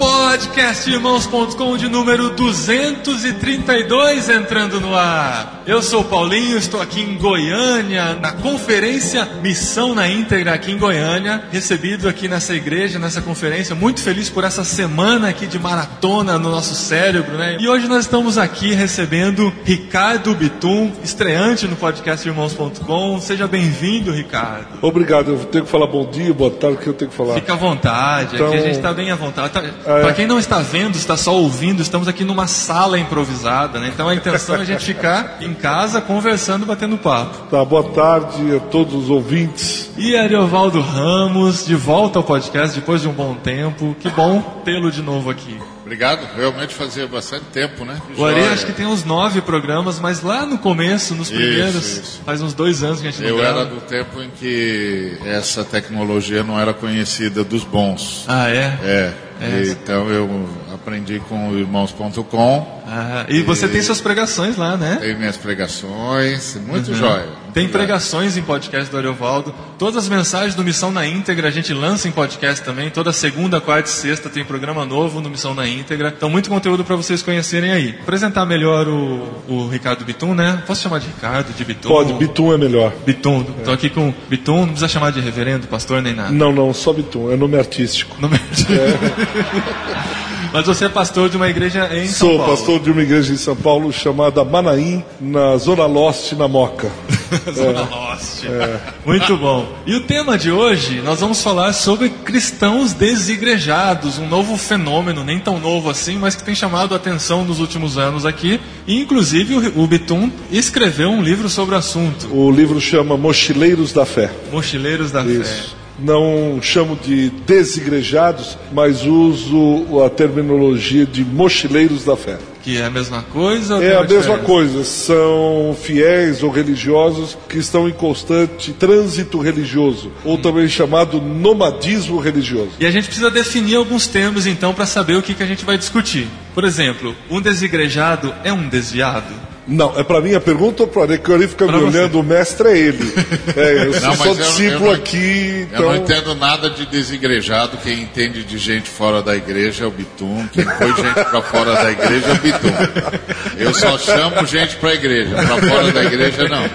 Podcastirmãos.com de número 232 entrando no ar. Eu sou o Paulinho, estou aqui em Goiânia, na conferência Missão na Íntegra aqui em Goiânia, recebido aqui nessa igreja, nessa conferência, muito feliz por essa semana aqui de maratona no nosso cérebro, né? E hoje nós estamos aqui recebendo Ricardo Bitum, estreante no podcastirmãos.com. Seja bem-vindo, Ricardo. Obrigado, eu tenho que falar bom dia, boa tarde, o que eu tenho que falar? Fica à vontade, Então- aqui a gente está bem à vontade. Tá- é? Para quem não está vendo, está só ouvindo, estamos aqui numa sala improvisada, né? Então a intenção é a gente ficar em casa conversando, batendo papo. Tá, boa tarde a todos os ouvintes. E Ariovaldo Ramos, de volta ao podcast depois de um bom tempo. Que bom tê-lo de novo aqui. Obrigado, realmente fazia bastante tempo, né? O Ari Joia. acho que tem uns nove programas, mas lá no começo, nos Isso, primeiros, isso. faz uns dois anos que a gente não Eu era do tempo em que essa tecnologia não era conhecida dos bons. Ah, é? É, É. então eu aprendi com o irmãos.com, Ah, e você tem suas pregações lá, né? tenho minhas pregações, muito Uhum. jóia. muito Tem jóia. pregações em podcast do Ariovaldo. Todas as mensagens do Missão na Íntegra a gente lança em podcast também. Toda segunda, quarta e sexta tem programa novo no Missão na Íntegra. Então, muito conteúdo para vocês conhecerem aí. Apresentar melhor o, o Ricardo Bitum, né? Posso chamar de Ricardo, de Bitum? Pode, Bitum é melhor. Bitum. Tô aqui com Bitum. Não precisa chamar de reverendo, pastor, nem nada. Não, não, só Bitum, é nome artístico. Não me- Mas você é pastor de uma igreja em São Sou Paulo. pastor de uma igreja em São Paulo chamada Manaim, na Zona Leste, na Moca. Zona Leste. Muito bom. E o tema de hoje, nós vamos falar sobre cristãos desigrejados, um novo fenômeno, nem tão novo assim, mas que tem chamado a atenção nos últimos anos aqui. E, inclusive, o Bitum escreveu um livro sobre o assunto, O livro chama Mochileiros da Fé. Mochileiros da Isso. Não chamo de desigrejados, mas uso a terminologia de mochileiros da fé. Que é a mesma coisa? É a mesma coisa, são fiéis ou religiosos que estão em constante trânsito religioso, ou também chamado nomadismo religioso. E a gente precisa definir alguns termos, então, para saber o que, que a gente vai discutir. Por exemplo, um desigrejado é um desviado? Não, é para mim a pergunta ou para que ele fica Pra me você. olhando, o mestre é ele. É, eu Não, sou eu- discípulo eu não- aqui, Eu não então. entendo nada de desigrejado. Quem entende de gente fora da igreja é o Bitum. Quem foi gente para fora da igreja é o Bitum. Eu só chamo gente para a igreja. Para fora da igreja, não.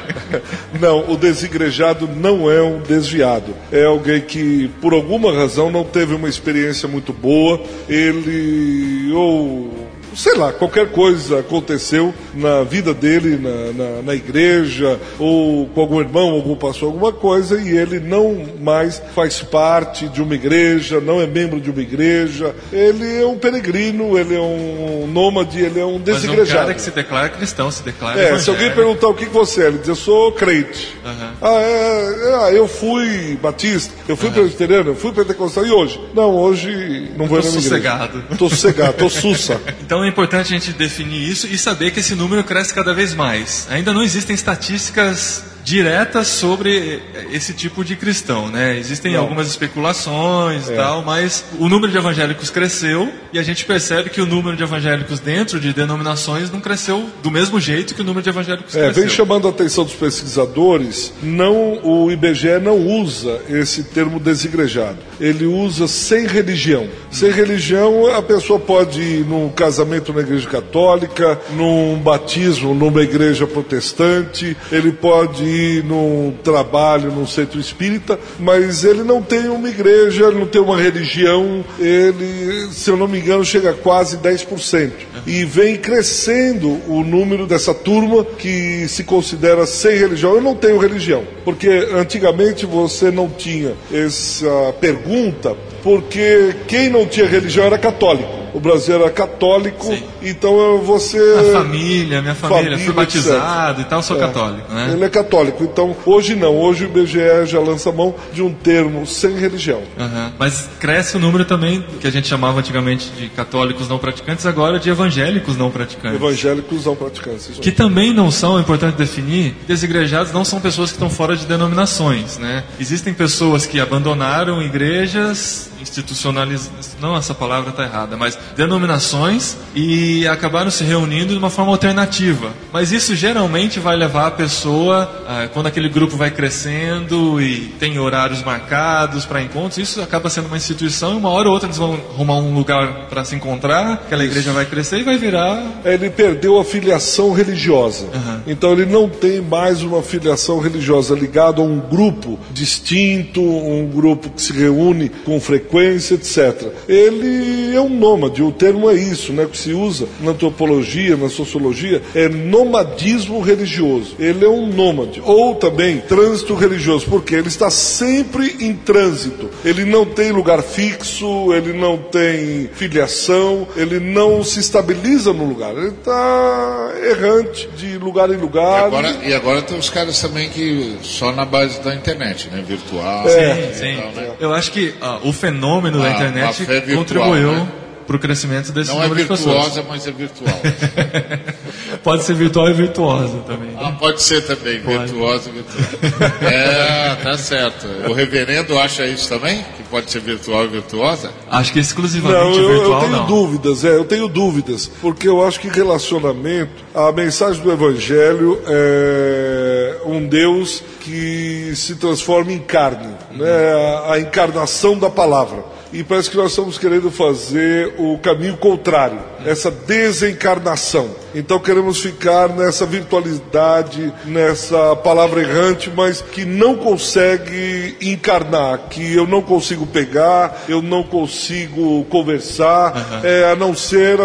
Não, o desigrejado não é um desviado. É alguém que, por alguma razão, não teve uma experiência muito boa. Ele, ou sei lá, qualquer coisa aconteceu na vida dele, na, na, na igreja, ou com algum irmão, algum pastor, alguma coisa, e ele não mais faz parte de uma igreja, não é membro de uma igreja. Ele é um peregrino, ele é um nômade, ele é um Mas um desigrejado. cara que se declara cristão, se declara É, se alguém perguntar o que você é, ele diz, eu sou crente. Aham. Ah, é, é, ah, eu fui batista, eu fui presbiteriano, eu fui pentecostal e hoje? Não, hoje não vou Tô ir na minha sossegado. igreja. Tô sossegado, tô sussa. Então é importante a gente definir isso e saber que esse número cresce cada vez mais. Ainda não existem estatísticas diretas sobre esse tipo de cristão, né? Existem Não. algumas especulações e É. tal, mas o número de evangélicos cresceu e a gente percebe que o número de evangélicos dentro de denominações não cresceu do mesmo jeito que o número de evangélicos É, cresceu. vem chamando a atenção dos pesquisadores, não o IBGE não usa esse termo desigrejado. Ele usa sem religião. Sem religião, a pessoa pode ir num casamento na igreja católica, num batismo numa igreja protestante, ele pode ir num trabalho num centro espírita, mas ele não tem uma igreja, não tem uma religião, ele, se eu não me engano, chega a quase 10%. E vem crescendo o número dessa turma que se considera sem religião. Eu não tenho religião, porque antigamente você não tinha essa pergunta, porque quem não tinha religião era católico. O Brasil era católico, Sim. então você. A família, minha família, Família, fui batizado e tal, sou É. católico, né? Ele é católico, então hoje não, hoje o IBGE já lança mão de um termo sem religião. Aham. Mas cresce o número também que a gente chamava antigamente de católicos não praticantes, agora de evangélicos não praticantes. Evangélicos não praticantes. Que também não são, é importante definir, desigrejados não são pessoas que estão fora de denominações, né? Existem pessoas que abandonaram igrejas, institucionalizadas, não essa palavra está errada, mas denominações e acabaram se reunindo de uma forma alternativa. Mas isso geralmente vai levar a pessoa, ah, quando aquele grupo vai crescendo e tem horários marcados para encontros, isso acaba sendo uma instituição e uma hora ou outra eles vão arrumar um lugar para se encontrar, aquela igreja vai crescer e vai virar. Ele perdeu a filiação religiosa. Uhum. Então ele não tem mais uma filiação religiosa ligada a um grupo distinto, um grupo que se reúne com frequência, etc. Ele é um nômade, o termo é isso, né, que se usa na antropologia, na sociologia, é nomadismo religioso. Ele é um nômade, ou também trânsito religioso, porque ele está sempre em trânsito. Ele não tem lugar fixo, ele não tem filiação, ele não se estabiliza no lugar. Ele está errante de lugar em E lugar. agora, e agora tem os caras também que só na base da internet, né? Virtual. É. Sim, sim. Então, né? Eu acho que ah, o fenômeno da A- internet contribuiu né? Para o crescimento desse Não é número de pessoas. virtuosa, mas é virtual. Pode ser virtual e virtuosa também. Ah, pode ser também, virtuosa, virtuosa. É, tá certo. O reverendo acha isso também? Que pode ser virtual e virtuosa? Acho que Não, exclusivamente eu, eu virtual tenho não. dúvidas, é, eu tenho dúvidas, porque eu acho que relacionamento, a mensagem do Evangelho é um Deus que se transforma em carne, né, a, a encarnação da palavra. E parece que nós estamos querendo fazer o caminho contrário, essa desencarnação. Então queremos ficar nessa virtualidade, nessa palavra errante, mas que não consegue encarnar, que eu não consigo pegar, eu não consigo conversar, é, a não ser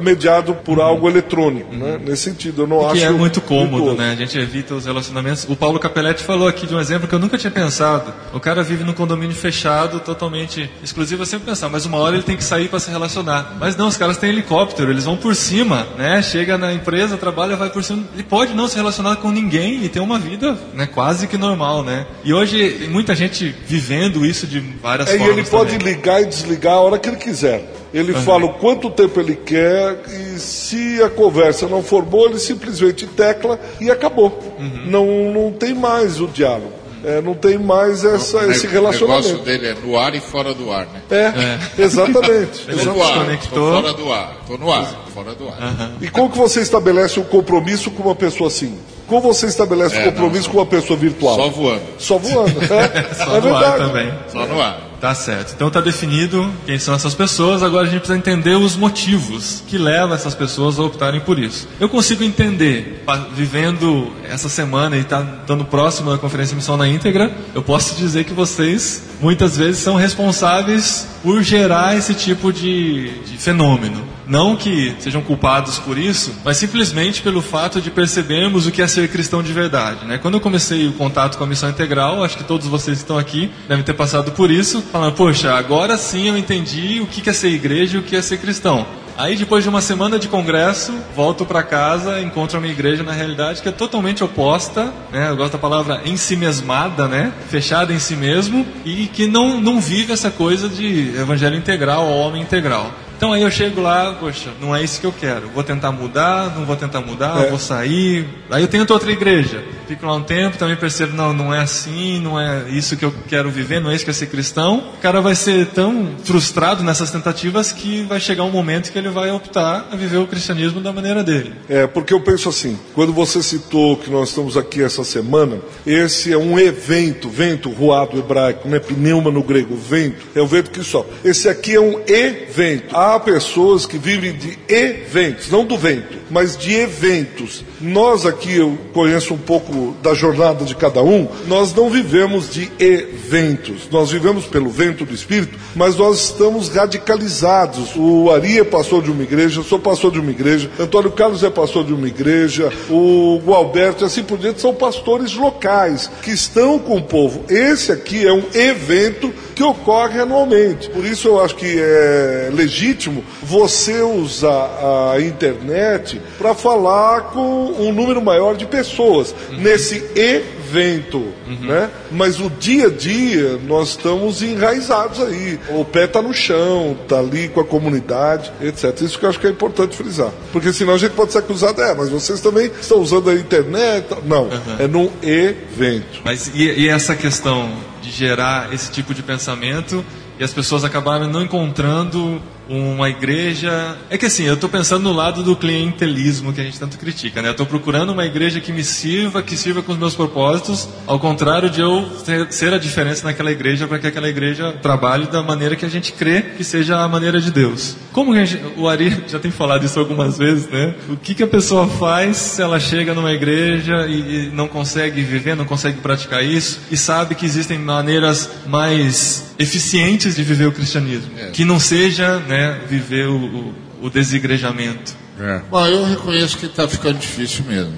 mediado por algo eletrônico, né? Nesse sentido, eu não acho que é muito cômodo, virtuoso. né? A gente evita os relacionamentos. O Paulo Capelletti falou aqui de um exemplo que eu nunca tinha pensado. O cara vive num condomínio fechado, totalmente exclusivo. Eu sempre pensava, mas uma hora ele tem que sair para se relacionar. Mas não, os caras têm helicóptero, eles vão por cima, né? Chega na empresa, trabalha, vai por cima. Ele pode não se relacionar com ninguém e ter uma vida, né? Quase que normal, né? E hoje tem muita gente vivendo isso de várias É, e formas. ele pode também. ligar e desligar a hora que ele quiser. Ele fala o quanto tempo ele quer e se a conversa não for boa, ele simplesmente tecla e acabou. Uhum. Não, não tem mais o diálogo. É, não tem mais essa, esse O negócio relacionamento. dele é no ar e fora do ar, né? É, exatamente. Tô Ele no ar, desconectou. tô fora do ar. Tô no ar, fora do ar. E como que você estabelece um compromisso com uma pessoa assim? Como você estabelece um É, compromisso não, com uma pessoa virtual? Só voando. Só voando. É, Só é no ar verdade. também. Só no ar. Tá certo. Então tá definido quem são essas pessoas, agora a gente precisa entender os motivos que levam essas pessoas a optarem por isso. Eu consigo entender, vivendo essa semana e tá estando próximo da conferência Missão na íntegra, eu posso dizer que vocês muitas vezes são responsáveis por gerar esse tipo de, de fenômeno. Não que sejam culpados por isso, mas simplesmente pelo fato de percebermos o que é ser cristão de verdade. Né? Quando eu comecei o contato com a missão integral, acho que todos vocês que estão aqui devem ter passado por isso, falando, poxa, agora sim eu entendi o que é ser igreja e o que é ser cristão. Aí depois de uma semana de congresso, volto para casa, encontro a minha igreja na realidade que é totalmente oposta, né? Eu gosto da palavra ensimesmada, né? Fechada em si mesmo e que não não vive essa coisa de evangelho integral ou homem integral. Então aí eu chego lá, poxa, não é isso que eu quero. Vou tentar mudar, não vou tentar mudar, É. vou sair. Aí eu tento outra igreja. Fico lá um tempo, também percebo, não, não é assim, não é isso que eu quero viver, não é isso que é ser cristão. O cara vai ser tão frustrado nessas tentativas que vai chegar um momento que ele vai optar a viver o cristianismo da maneira dele. É, porque eu penso assim, quando você citou que nós estamos aqui essa semana, esse é um evento, vento, ruado hebraico, né, pneuma no grego, vento, é o vento que sopra. Esse aqui é um evento. Há pessoas que vivem de eventos, não do vento, mas de eventos. Nós aqui, eu conheço um pouco da jornada de cada um, nós não vivemos de eventos, nós vivemos pelo vento do Espírito, mas nós estamos radicalizados. O Ari é pastor de uma igreja, eu sou pastor de uma igreja, Antônio Carlos é pastor de uma igreja, o Gualberto e assim por diante são pastores locais que estão com o povo. Esse aqui é um evento que ocorre anualmente. Por isso eu acho que é legítimo você usar a internet para falar com um número maior de pessoas nesse evento, né? Mas o dia a dia nós estamos enraizados aí. O pé está no chão, está ali com a comunidade, etc. Isso que eu acho que é importante frisar. Porque senão a gente pode ser acusado, é, mas vocês também estão usando a internet. Não, é num evento. Mas e, e essa questão de gerar esse tipo de pensamento e as pessoas acabaram não encontrando uma igreja. É que assim, eu estou pensando no lado do clientelismo que a gente tanto critica, né? Eu estou procurando uma igreja que me sirva, que sirva com os meus propósitos, ao contrário de eu ser a diferença naquela igreja para que aquela igreja trabalhe da maneira que a gente crê que seja a maneira de Deus. Como o Ari já tem falado isso algumas vezes, né? O que, que a pessoa faz se ela chega numa igreja e, e não consegue viver, não consegue praticar isso e sabe que existem maneiras mais eficientes de viver o cristianismo, é. que não seja, né, viver o, o, o desigrejamento. É. Bom, eu reconheço que está ficando difícil mesmo.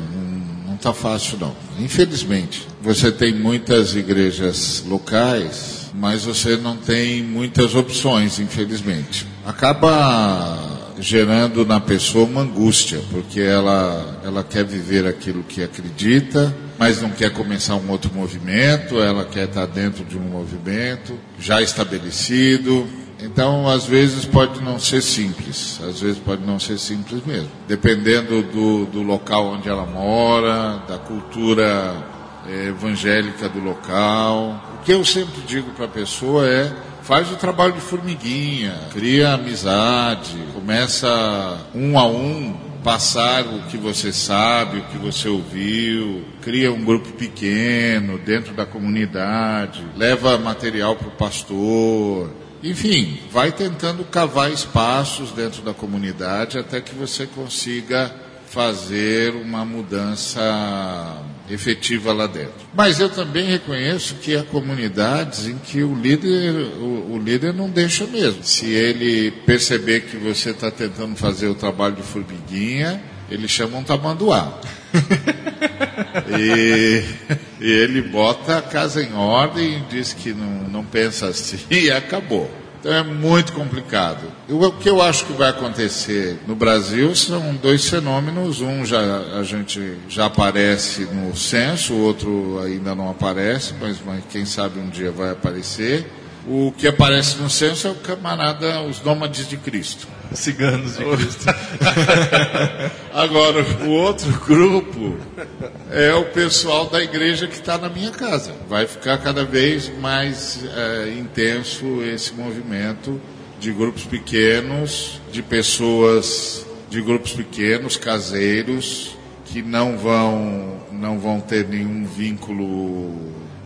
Não está fácil, não. Infelizmente. Você tem muitas igrejas locais, mas você não tem muitas opções, infelizmente. Acaba gerando na pessoa uma angústia, porque ela, ela quer viver aquilo que acredita, mas não quer começar um outro movimento, ela quer estar dentro de um movimento já estabelecido, então, às vezes pode não ser simples, às vezes pode não ser simples mesmo, dependendo do, do local onde ela mora, da cultura é, evangélica do local. O que eu sempre digo para a pessoa é faz o trabalho de formiguinha, cria amizade, começa um a um passar o que você sabe, o que você ouviu, cria um grupo pequeno dentro da comunidade, leva material para o pastor, enfim, vai tentando cavar espaços dentro da comunidade até que você consiga fazer uma mudança efetiva lá dentro. Mas eu também reconheço que há comunidades em que o líder, o, o líder não deixa mesmo. Se ele perceber que você está tentando fazer o trabalho de formiguinha, ele chama um tamanduá. e, e, ele bota a casa em ordem, diz que não, não pensa assim e acabou. Então é muito complicado. O que eu acho que vai acontecer no Brasil são dois fenômenos. Um já a gente já aparece no censo, o outro ainda não aparece, mas, mas quem sabe um dia vai aparecer. O que aparece no censo é o camarada, os nômades de Cristo. Ciganos de Cristo. Agora, o outro grupo é o pessoal da igreja que está na minha casa. Vai ficar cada vez mais é, intenso esse movimento de grupos pequenos, de pessoas de grupos pequenos, caseiros, que não vão, não vão ter nenhum vínculo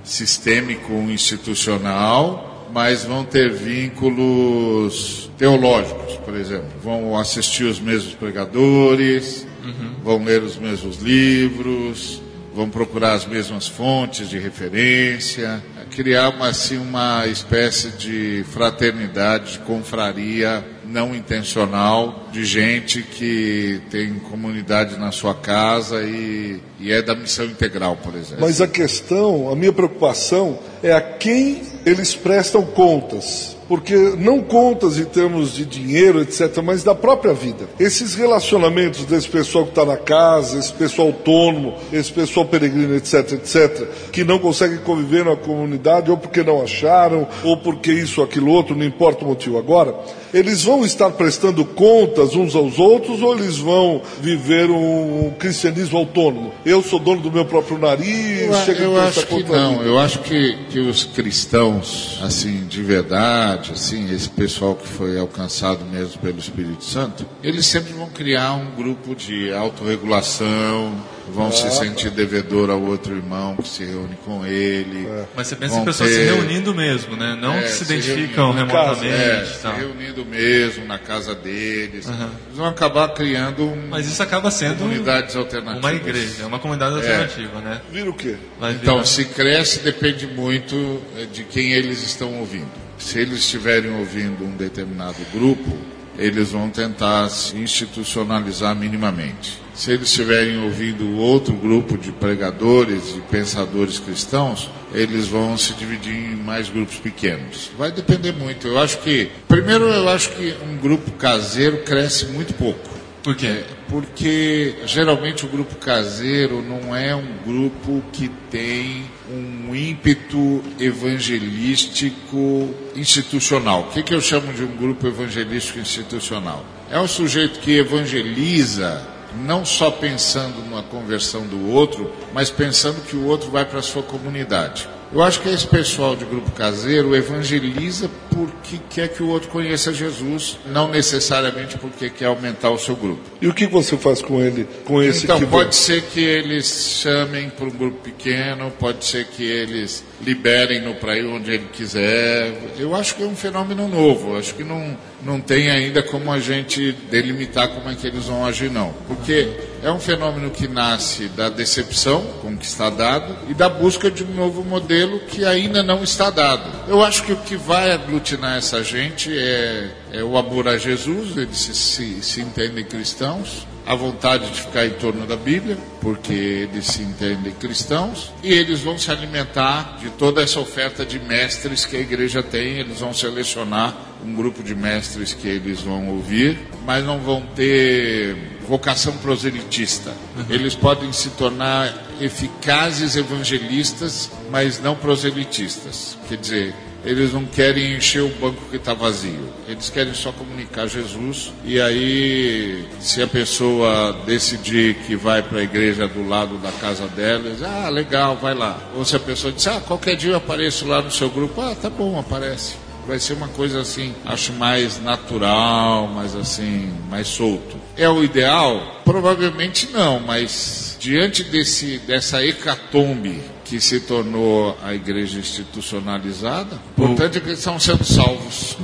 sistêmico institucional mas vão ter vínculos teológicos, por exemplo. Vão assistir os mesmos pregadores, uhum. vão ler os mesmos livros, vão procurar as mesmas fontes de referência, criar uma, assim, uma espécie de fraternidade, de confraria não intencional de gente que tem comunidade na sua casa e, e é da missão integral, por exemplo. Mas a questão, a minha preocupação é a quem eles prestam contas porque não contas em termos de dinheiro, etc., mas da própria vida. Esses relacionamentos desse pessoal que está na casa, esse pessoal autônomo, esse pessoal peregrino, etc., etc., que não conseguem conviver na comunidade, ou porque não acharam, ou porque isso aquilo outro, não importa o motivo agora, eles vão estar prestando contas uns aos outros ou eles vão viver um cristianismo autônomo? Eu sou dono do meu próprio nariz, eu, chega eu acho que não, eu acho que, que os cristãos, assim, de verdade, assim, esse pessoal que foi alcançado mesmo pelo Espírito Santo, eles sempre vão criar um grupo de autorregulação, vão se sentir devedor ao outro irmão que se reúne com ele. É. Mas você pensa em pessoas ter... se reunindo mesmo, né? Não é, que se, se identificam remotamente. É, se reunindo mesmo na casa deles. Uhum. Eles vão acabar criando um, Mas isso acaba sendo comunidades alternativas. Uma igreja, uma comunidade é. alternativa, né? Vira o quê? então, se cresce depende muito eh, de quem eles estão ouvindo se eles estiverem ouvindo um determinado grupo, eles vão tentar se institucionalizar minimamente. Se eles estiverem ouvindo outro grupo de pregadores e pensadores cristãos, eles vão se dividir em mais grupos pequenos. Vai depender muito. Eu acho que, primeiro, eu acho que um grupo caseiro cresce muito pouco. Por quê? É, porque geralmente o grupo caseiro não é um grupo que tem um ímpeto evangelístico institucional. O que, que eu chamo de um grupo evangelístico institucional? É um sujeito que evangeliza não só pensando na conversão do outro, mas pensando que o outro vai para a sua comunidade. Eu acho que esse pessoal de grupo caseiro evangeliza porque quer que o outro conheça Jesus, não necessariamente porque quer aumentar o seu grupo. E o que você faz com ele, com esse Então, que pode ser que eles chamem para um grupo pequeno, pode ser que eles liberem-no para ir onde ele quiser. Eu acho que é um fenômeno novo, acho que não, não tem ainda como a gente delimitar como é que eles vão agir, não. Porque é um fenômeno que nasce da decepção com o que está dado e da busca de um novo modelo que ainda não está dado. Eu acho que o que vai aglutinar essa gente é, é o amor a Jesus, eles se, se, se entendem cristãos, a vontade de ficar em torno da Bíblia, porque eles se entendem cristãos, e eles vão se alimentar de toda essa oferta de mestres que a igreja tem, eles vão selecionar um grupo de mestres que eles vão ouvir, mas não vão ter vocação proselitista. Eles podem se tornar eficazes evangelistas, mas não proselitistas. Quer dizer, eles não querem encher o banco que está vazio. Eles querem só comunicar Jesus. E aí, se a pessoa decidir que vai para a igreja do lado da casa dela, ah, legal, vai lá. Ou se a pessoa diz, ah, qualquer dia eu apareço lá no seu grupo, ah, tá bom, aparece. Vai ser uma coisa assim, acho mais natural, mais assim, mais solto. É o ideal? Provavelmente não, mas diante desse, dessa hecatombe que se tornou a igreja institucionalizada, o importante é que eles estão sendo salvos.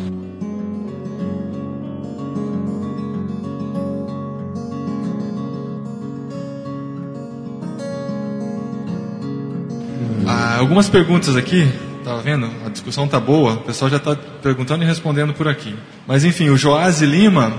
Ah, algumas perguntas aqui, tava vendo? A discussão tá boa, o pessoal já está perguntando e respondendo por aqui. Mas enfim, o Joás Lima,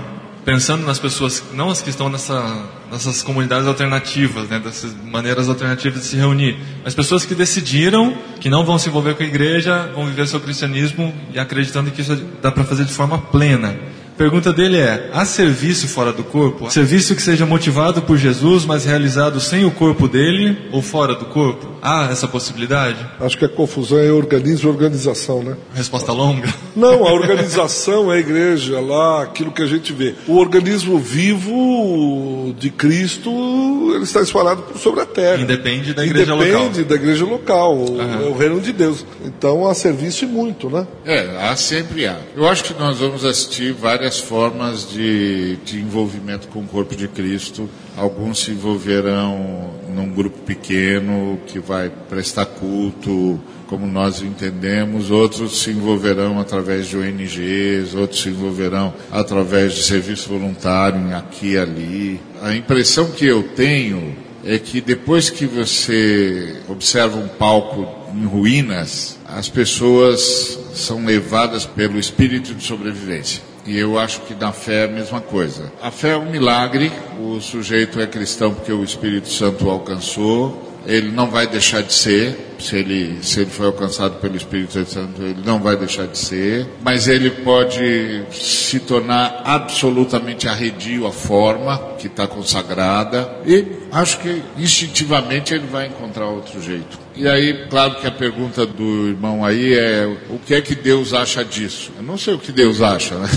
pensando nas pessoas, não as que estão nessa, nessas comunidades alternativas, né, dessas maneiras alternativas de se reunir, mas pessoas que decidiram que não vão se envolver com a igreja, vão viver seu cristianismo e acreditando que isso dá para fazer de forma plena. Pergunta dele é: há serviço fora do corpo? Serviço que seja motivado por Jesus, mas realizado sem o corpo dele ou fora do corpo? Há essa possibilidade? Acho que a confusão é organismo e organização, né? Resposta longa. Não, a organização é a igreja, lá, aquilo que a gente vê. O organismo vivo de Cristo, ele está espalhado sobre a terra. Independe da igreja Independe local. da igreja local, o- é o reino de Deus. Então há serviço e muito, né? É, há sempre há. Eu acho que nós vamos assistir várias formas de, de envolvimento com o corpo de Cristo. Alguns se envolverão num grupo pequeno que vai prestar culto, como nós entendemos, outros se envolverão através de ONGs, outros se envolverão através de serviço voluntário aqui e ali. A impressão que eu tenho é que depois que você observa um palco em ruínas, as pessoas são levadas pelo espírito de sobrevivência. E eu acho que na fé é a mesma coisa. A fé é um milagre, o sujeito é cristão porque o Espírito Santo o alcançou, ele não vai deixar de ser, se ele, se ele foi alcançado pelo Espírito Santo, ele não vai deixar de ser, mas ele pode se tornar absolutamente arredio à forma que está consagrada, e acho que instintivamente ele vai encontrar outro jeito. E aí, claro que a pergunta do irmão aí é: o que é que Deus acha disso? Eu não sei o que Deus acha, né?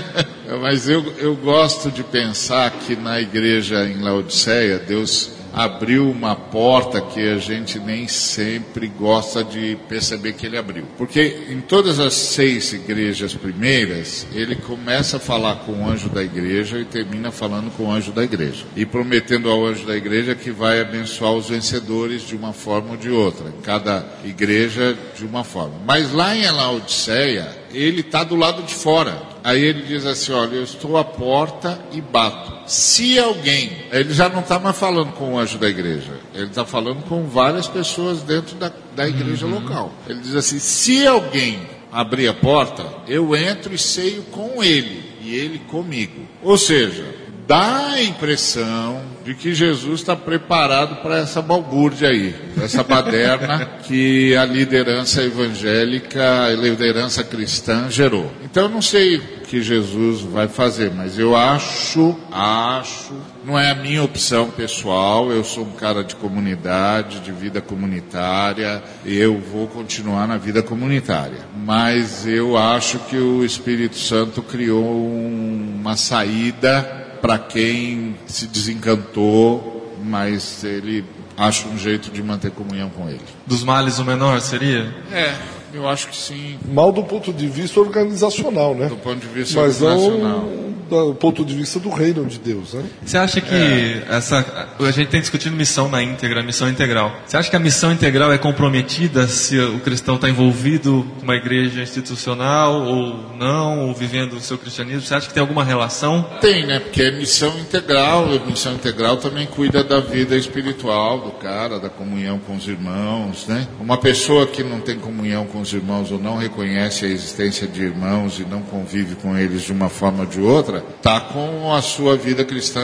Mas eu, eu gosto de pensar que na igreja em Laodiceia, Deus abriu uma porta que a gente nem sempre gosta de perceber que ele abriu. Porque em todas as seis igrejas primeiras, ele começa a falar com o anjo da igreja e termina falando com o anjo da igreja. E prometendo ao anjo da igreja que vai abençoar os vencedores de uma forma ou de outra. Cada igreja de uma forma. Mas lá em Laodiceia, ele está do lado de fora. Aí ele diz assim: Olha, eu estou à porta e bato. Se alguém, ele já não está mais falando com o anjo da igreja, ele está falando com várias pessoas dentro da, da igreja local. Ele diz assim: Se alguém abrir a porta, eu entro e ceio com ele e ele comigo. Ou seja, dá a impressão de que Jesus está preparado para essa balbúrdia aí, essa baderna que a liderança evangélica, a liderança cristã gerou. Então eu não sei o que Jesus vai fazer, mas eu acho, acho, não é a minha opção pessoal, eu sou um cara de comunidade, de vida comunitária, eu vou continuar na vida comunitária. Mas eu acho que o Espírito Santo criou um- uma saída para quem se desencantou, mas ele acho um jeito de manter comunhão com ele. Dos males o menor seria? É, eu acho que sim. Mal do ponto de vista organizacional, né? Do ponto de vista Mas nacional. não do ponto de vista do reino de Deus, né? Você acha que É. essa. A gente tem discutido missão na íntegra, missão integral. Você acha que a missão integral é comprometida se o cristão está envolvido com uma igreja institucional ou não, ou vivendo o seu cristianismo? Você acha que tem alguma relação? Tem, né? Porque é missão integral. A missão integral também cuida da vida espiritual do cara, da comunhão com os irmãos, né? Uma pessoa que não tem comunhão com os irmãos ou não reconhece a existência de irmãos e não convive com eles de uma forma ou de outra, tá com a sua vida cristã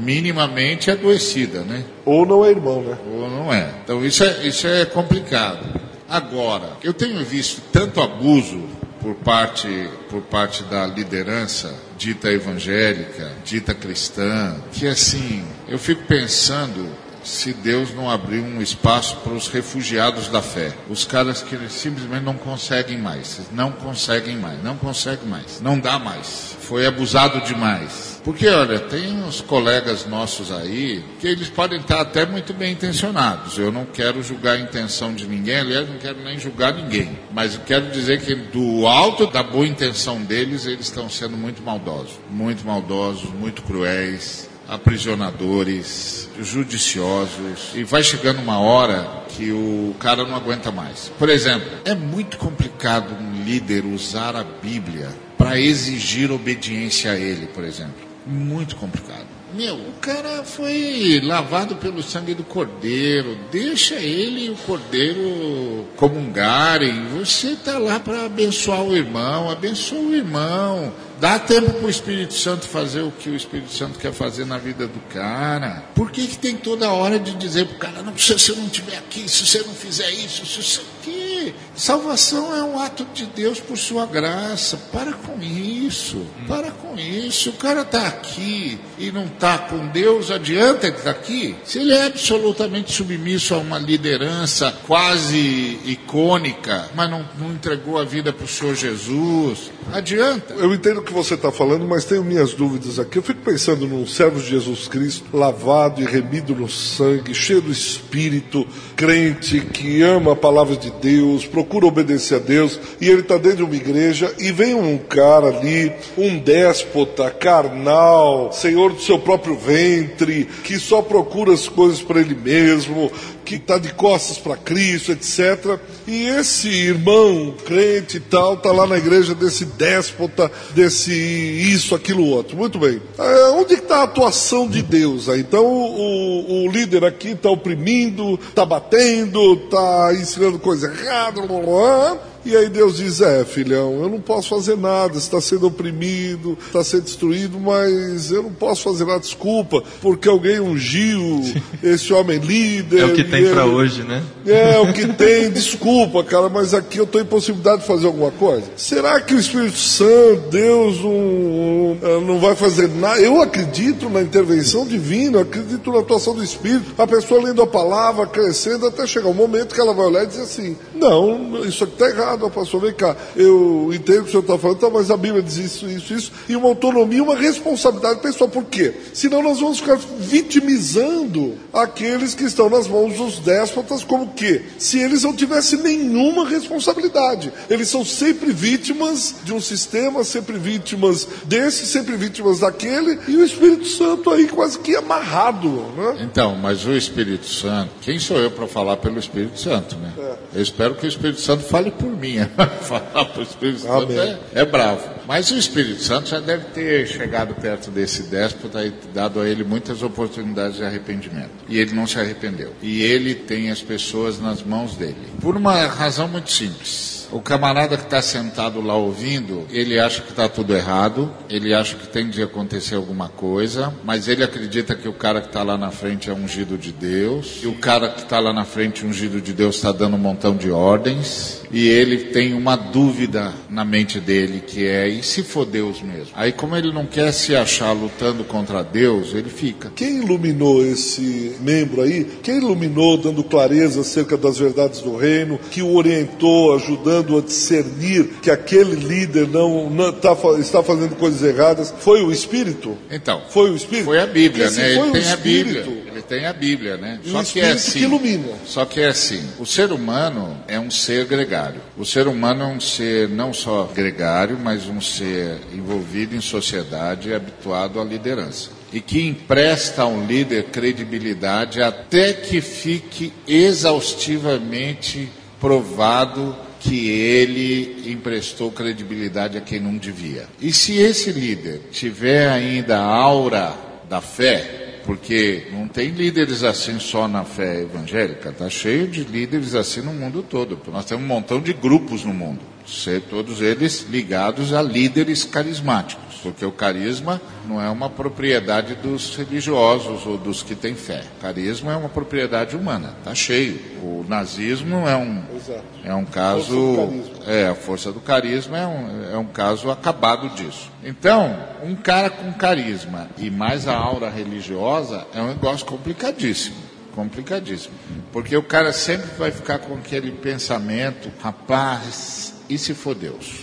minimamente adoecida, né? Ou não é irmão, né? Ou não é. Então isso é, isso é complicado. Agora, eu tenho visto tanto abuso por parte, por parte da liderança dita evangélica, dita cristã, que assim, eu fico pensando se Deus não abrir um espaço para os refugiados da fé. Os caras que simplesmente não conseguem mais, não conseguem mais, não conseguem mais, não dá mais. Foi abusado demais. Porque, olha, tem uns colegas nossos aí que eles podem estar até muito bem intencionados. Eu não quero julgar a intenção de ninguém, aliás, não quero nem julgar ninguém. Mas eu quero dizer que do alto da boa intenção deles, eles estão sendo muito maldosos. Muito maldosos, muito cruéis aprisionadores, judiciosos, e vai chegando uma hora que o cara não aguenta mais. Por exemplo, é muito complicado um líder usar a Bíblia para exigir obediência a ele, por exemplo. Muito complicado. Meu, o cara foi lavado pelo sangue do cordeiro. Deixa ele e o cordeiro comungarem. Você está lá para abençoar o irmão. Abençoa o irmão. Dá tempo para o Espírito Santo fazer o que o Espírito Santo quer fazer na vida do cara. Por que, que tem toda hora de dizer para o cara, não, se você não estiver aqui, se você não fizer isso, se você. Que? Salvação é um ato de Deus por sua graça. Para com isso. Para com isso. O cara está aqui e não está com Deus, adianta ele estar aqui? Se ele é absolutamente submisso a uma liderança quase icônica, mas não, não entregou a vida para o Senhor Jesus, adianta. Eu entendo o que você está falando, mas tenho minhas dúvidas aqui. Eu fico pensando num servo de Jesus Cristo, lavado e remido no sangue, cheio do Espírito, crente, que ama a palavra de Deus, procura obedecer a Deus, e ele está dentro de uma igreja e vem um cara ali, um déspota, carnal, senhor do seu próprio ventre, que só procura as coisas para ele mesmo, que está de costas para Cristo, etc. E esse irmão crente e tal está lá na igreja desse déspota, desse isso, aquilo outro. Muito bem. É, onde está a atuação de Deus? aí? Então o, o líder aqui está oprimindo, está batendo, está ensinando coisa errada, blá, blá, blá. E aí Deus diz: É, filhão, eu não posso fazer nada, está sendo oprimido, está sendo destruído, mas eu não posso fazer nada, desculpa, porque alguém ungiu esse homem líder. É o que tem para hoje, né? é, o que tem, desculpa, cara, mas aqui eu estou em possibilidade de fazer alguma coisa. Será que o Espírito Santo, Deus, um, um, não vai fazer nada? Eu acredito na intervenção divina, acredito na atuação do Espírito, a pessoa lendo a palavra, crescendo, até chegar um momento que ela vai olhar e dizer assim: não, isso aqui está errado, pastor, vem cá, eu entendo o que o senhor está falando, tá, mas a Bíblia diz isso, isso, isso, e uma autonomia, uma responsabilidade pessoal. Por quê? Senão nós vamos ficar vitimizando aqueles que estão nas mãos dos déspotas, como que? Se eles não tivessem nenhuma responsabilidade. Eles são sempre vítimas de um sistema, sempre vítimas desse, sempre vítimas daquele, e o Espírito Santo aí quase que amarrado, né? Então, mas o Espírito Santo, quem sou eu para falar pelo Espírito Santo, né? Eu espero que o Espírito Santo fale por mim. falar para o Espírito Santo é, é bravo. Mas o Espírito Santo já deve ter chegado perto desse déspota e dado a ele muitas oportunidades de arrependimento. E ele não se arrependeu. E ele tem as pessoas nas mãos dele. Por uma razão muito simples. O camarada que está sentado lá ouvindo, ele acha que está tudo errado, ele acha que tem de acontecer alguma coisa, mas ele acredita que o cara que está lá na frente é ungido de Deus, e o cara que está lá na frente, ungido de Deus, está dando um montão de ordens, e ele tem uma dúvida na mente dele, que é, e se for Deus mesmo? Aí, como ele não quer se achar lutando contra Deus, ele fica. Quem iluminou esse membro aí? Quem iluminou, dando clareza acerca das verdades do reino, que o orientou, ajudando a discernir que aquele líder não, não tá está fazendo coisas erradas? Foi o Espírito? Então, Foi o Espírito? Foi a Bíblia, né? foi Ele o tem a Bíblia. Ele tem a Bíblia, né? E Só que é assim. que ilumina. Só que é assim, o ser humano é um ser gregário. O ser humano é um ser não só gregário, mas um ser envolvido em sociedade e habituado à liderança. E que empresta a um líder credibilidade até que fique exaustivamente provado que ele emprestou credibilidade a quem não devia. E se esse líder tiver ainda a aura da fé, porque não tem líderes assim só na fé evangélica, está cheio de líderes assim no mundo todo. Nós temos um montão de grupos no mundo, ser todos eles ligados a líderes carismáticos, porque o carisma não é uma propriedade dos religiosos ou dos que têm fé. Carisma é uma propriedade humana, está cheio. O nazismo é um Exato. é um caso é, a força do carisma é um, é um caso acabado disso. Então, um cara com carisma e mais a aura religiosa é um negócio complicadíssimo. Complicadíssimo. Porque o cara sempre vai ficar com aquele pensamento, rapaz, e se for Deus?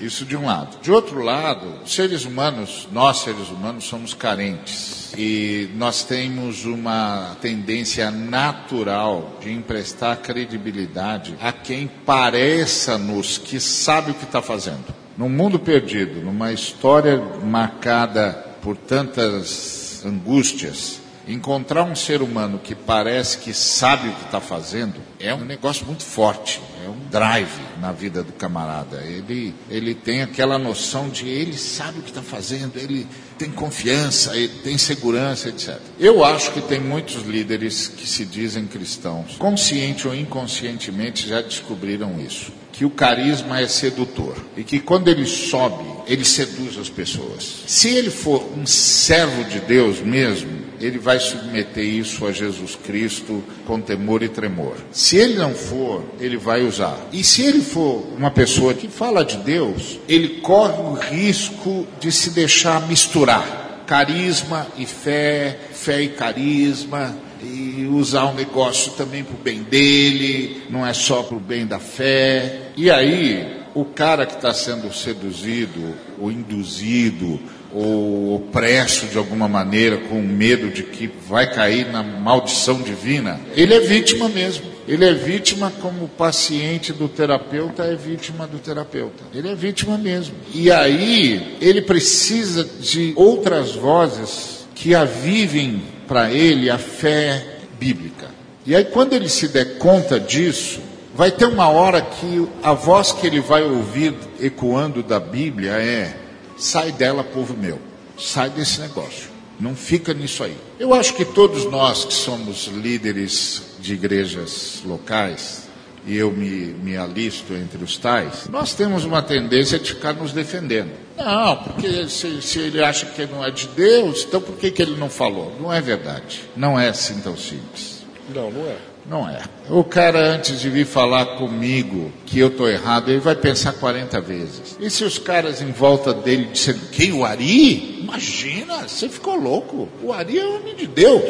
Isso de um lado. De outro lado, seres humanos, nós seres humanos, somos carentes. E nós temos uma tendência natural de emprestar credibilidade a quem pareça-nos que sabe o que está fazendo. Num mundo perdido, numa história marcada por tantas angústias, encontrar um ser humano que parece que sabe o que está fazendo é um negócio muito forte, é um drive na vida do camarada. Ele, ele tem aquela noção de ele sabe o que está fazendo, ele tem confiança, ele tem segurança, etc. Eu acho que tem muitos líderes que se dizem cristãos, consciente ou inconscientemente já descobriram isso. Que o carisma é sedutor e que quando ele sobe, ele seduz as pessoas. Se ele for um servo de Deus mesmo, ele vai submeter isso a Jesus Cristo com temor e tremor. Se ele não for, ele vai usar. E se ele for uma pessoa que fala de Deus, ele corre o risco de se deixar misturar carisma e fé, fé e carisma, e usar um negócio também para o bem dele, não é só para o bem da fé. E aí, o cara que está sendo seduzido ou induzido ou opresso de alguma maneira com medo de que vai cair na maldição divina, ele é vítima mesmo. Ele é vítima como paciente do terapeuta é vítima do terapeuta. Ele é vítima mesmo. E aí ele precisa de outras vozes que avivem para ele a fé bíblica. E aí quando ele se der conta disso, vai ter uma hora que a voz que ele vai ouvir ecoando da Bíblia é: sai dela, povo meu, sai desse negócio, não fica nisso aí. Eu acho que todos nós que somos líderes de igrejas locais, e eu me, me alisto entre os tais, nós temos uma tendência de ficar nos defendendo. Não, porque se, se ele acha que não é de Deus, então por que, que ele não falou? Não é verdade. Não é assim tão simples. Não, não é. Não é. O cara, antes de vir falar comigo que eu estou errado, ele vai pensar 40 vezes. E se os caras em volta dele disserem, quem, o Ari? Imagina, você ficou louco. O Ari é homem de Deus.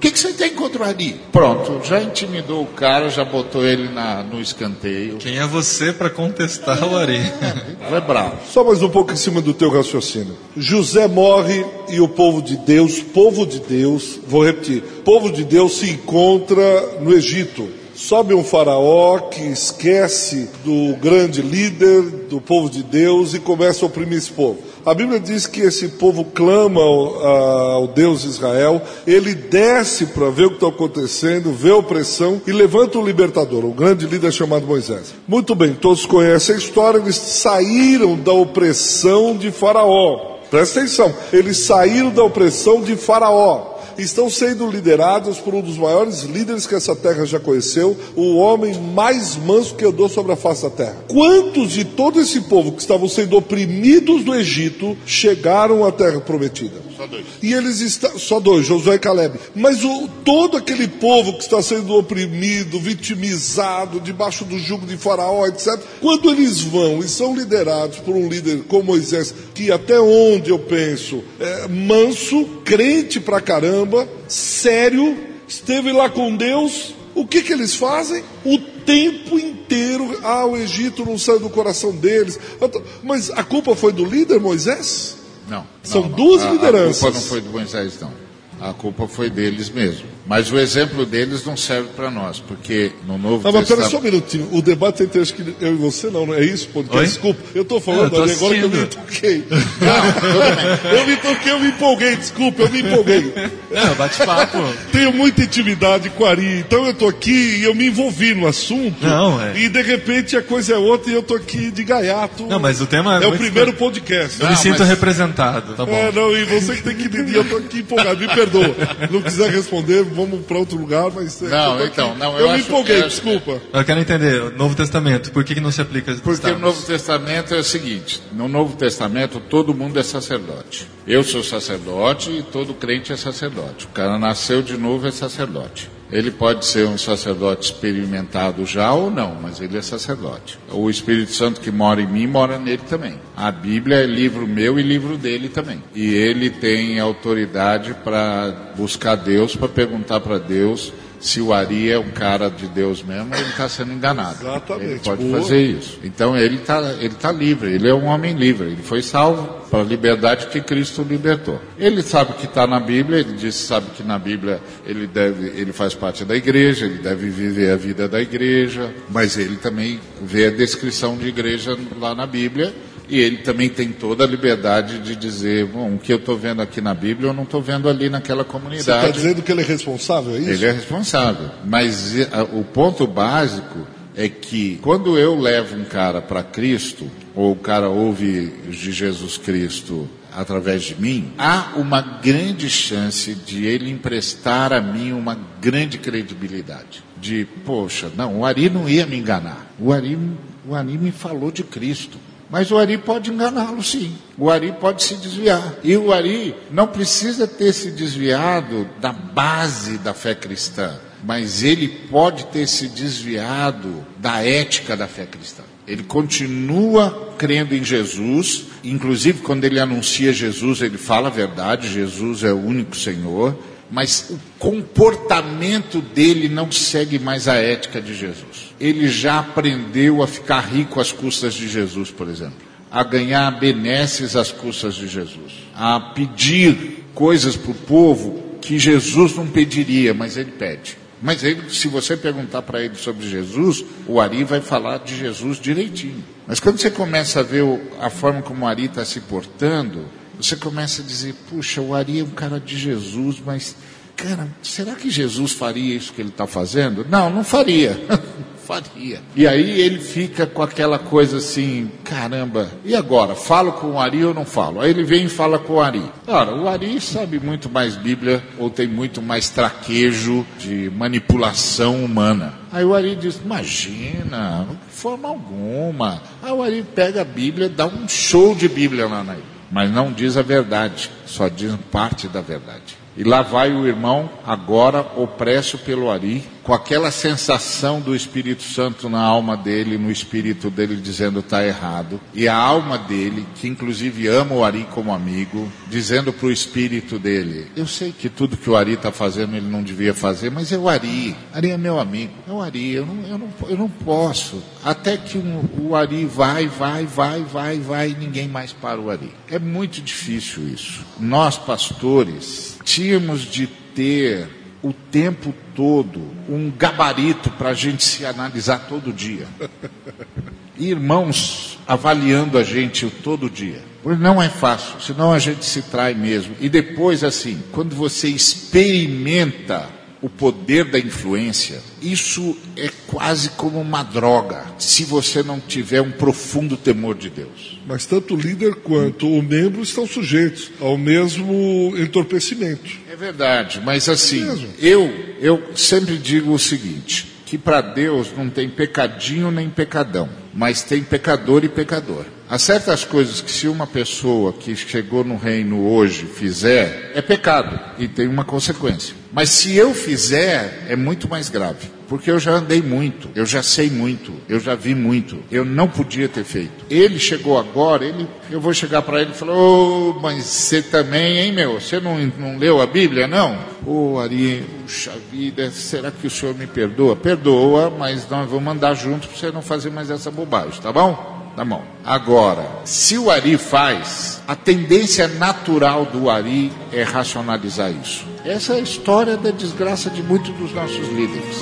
O que, que você tem contra o Ari? Pronto, já intimidou o cara, já botou ele na, no escanteio. Quem é você para contestar o Ari? Vai bravo. Só mais um pouco em cima do teu raciocínio. José morre e o povo de Deus, povo de Deus, vou repetir, povo de Deus se encontra no Egito. Sobe um faraó que esquece do grande líder do povo de Deus e começa a oprimir esse povo. A Bíblia diz que esse povo clama ao, ao Deus Israel, ele desce para ver o que está acontecendo, vê a opressão e levanta o libertador, o grande líder chamado Moisés. Muito bem, todos conhecem a história, eles saíram da opressão de Faraó. Presta atenção, eles saíram da opressão de Faraó estão sendo liderados por um dos maiores líderes que essa terra já conheceu, o homem mais manso que andou sobre a face da terra. Quantos de todo esse povo que estavam sendo oprimidos do Egito chegaram à terra prometida? Só dois. E eles estão. Só dois, Josué e Caleb. Mas o, todo aquele povo que está sendo oprimido, vitimizado, debaixo do jugo de Faraó, etc., quando eles vão e são liderados por um líder como Moisés, que até onde eu penso, é manso, crente pra caramba, sério, esteve lá com Deus, o que, que eles fazem? O tempo inteiro, ah, o Egito não saiu do coração deles. Mas a culpa foi do líder Moisés? Não. São não, não. duas A- lideranças. A culpa não foi do não. A culpa foi deles mesmo. Mas o exemplo deles não serve para nós, porque no Novo Não, mas pera Testamento. só um minutinho. O debate entre acho que eu e você não, não é isso? Porque, desculpa, eu estou falando Eu tô ali agora que eu me toquei. eu me toquei, eu me empolguei, desculpa, eu me empolguei. Não, bate-papo. Tenho muita intimidade com a Ari, então eu tô aqui e eu me envolvi no assunto. Não, é. E de repente a coisa é outra e eu tô aqui de gaiato. Não, mas o tema é É o primeiro podcast. Eu Não, me sinto mas- representado, tá bom. É, não, e você que tem que entender, eu tô aqui empolgado, me perdoa. Não quiser responder, vamos para outro lugar, mas. é, Não, então, não, eu eu me acho- empolguei, eu- desculpa. Eu quero entender, o Novo Testamento, por que, que não se aplica Porque o? Novo Testamento é o seguinte: no Novo Testamento todo mundo é sacerdote. Eu sou sacerdote e todo crente é sacerdote. O cara nasceu de novo é sacerdote. Ele pode ser um sacerdote experimentado já ou não, mas ele é sacerdote. O Espírito Santo que mora em mim mora nele também. A Bíblia é livro meu e livro dele também. E ele tem autoridade para buscar Deus, para perguntar para Deus se o Ari é um cara de Deus mesmo, ele está sendo enganado. Exatamente. Ele pode Boa. fazer isso. Então ele está ele tá livre, ele é um homem livre, ele foi salvo para a liberdade que Cristo libertou. Ele sabe que está na Bíblia, ele diz sabe que na Bíblia ele deve, ele faz parte da igreja, ele deve viver a vida da igreja, mas ele também vê a descrição de igreja lá na Bíblia. E ele também tem toda a liberdade de dizer, bom, o que eu estou vendo aqui na Bíblia, eu não estou vendo ali naquela Você está comunidade. dizendo que ele é responsável, é isso? Ele é responsável. Mas eh, o ponto básico é que quando eu levo um cara para Cristo, ou o cara ouve de Jesus Cristo através de mim, há uma grande chance de ele emprestar a mim uma grande credibilidade. De, poxa, não, o Ari não ia me enganar. O Ari, o Ari me falou de Cristo. Mas o Ari pode enganá-lo sim. O Ari pode se desviar. E o Ari não precisa ter se desviado da base da fé cristã, mas ele pode ter se desviado da ética da fé cristã. Ele continua crendo em Jesus, inclusive quando ele anuncia Jesus, ele fala a verdade, Jesus é o único Senhor, mas o comportamento dele não segue mais a ética de Jesus. Ele já aprendeu a ficar rico às custas de Jesus, por exemplo, a ganhar benesses às custas de Jesus, a pedir coisas para o povo que Jesus não pediria, mas ele pede. Mas ele, se você perguntar para ele sobre Jesus, o Ari vai falar de Jesus direitinho. Mas quando você começa a ver a forma como o Ari está se portando, você começa a dizer, puxa, o Ari é um cara de Jesus, mas, cara, será que Jesus faria isso que ele está fazendo? Não, não faria. faria. E aí ele fica com aquela coisa assim, caramba, e agora? Falo com o Ari ou não falo? Aí ele vem e fala com o Ari. Ora, o Ari sabe muito mais Bíblia ou tem muito mais traquejo de manipulação humana. Aí o Ari diz, imagina, de forma alguma. Aí o Ari pega a Bíblia, dá um show de Bíblia lá na mas não diz a verdade, só diz parte da verdade. E lá vai o irmão, agora opresso pelo Ari, com aquela sensação do Espírito Santo na alma dele, no espírito dele dizendo está errado. E a alma dele, que inclusive ama o Ari como amigo, dizendo para o espírito dele: Eu sei que tudo que o Ari está fazendo ele não devia fazer, mas é o Ari. Ari é meu amigo. É o Ari, eu não, eu não, eu não posso. Até que um- o Ari vai, vai, vai, vai, vai, e ninguém mais para o Ari. É muito difícil isso. Nós, pastores, tínhamos de ter o tempo todo um gabarito para a gente se analisar todo dia. Irmãos avaliando a gente todo dia. Pois não é fácil, senão a gente se trai mesmo. E depois, assim, quando você experimenta o poder da influência, isso é quase como uma droga, se você não tiver um profundo temor de Deus. Mas tanto o líder quanto o membro estão sujeitos ao mesmo entorpecimento. É verdade, mas assim, mesmo. eu, eu sempre digo o seguinte, que para Deus não tem pecadinho nem pecadão, mas tem pecador e pecador. Há certas coisas que se uma pessoa que chegou no reino hoje fizer, é pecado e tem uma consequência. Mas se eu fizer, é muito mais grave. Porque eu já andei muito, eu já sei muito, eu já vi muito. Eu não podia ter feito. Ele chegou agora, ele, eu vou chegar para ele e falar: Ô, mas você também, hein, meu? Você não, não leu a Bíblia, não? Ô, Ari, puxa vida, será que o senhor me perdoa? Perdoa, mas nós vamos andar juntos para você não fazer mais essa bobagem, tá bom? Tá bom. Agora, se o Ari faz, a tendência natural do Ari é racionalizar isso. Essa é a história da desgraça de muitos dos nossos líderes.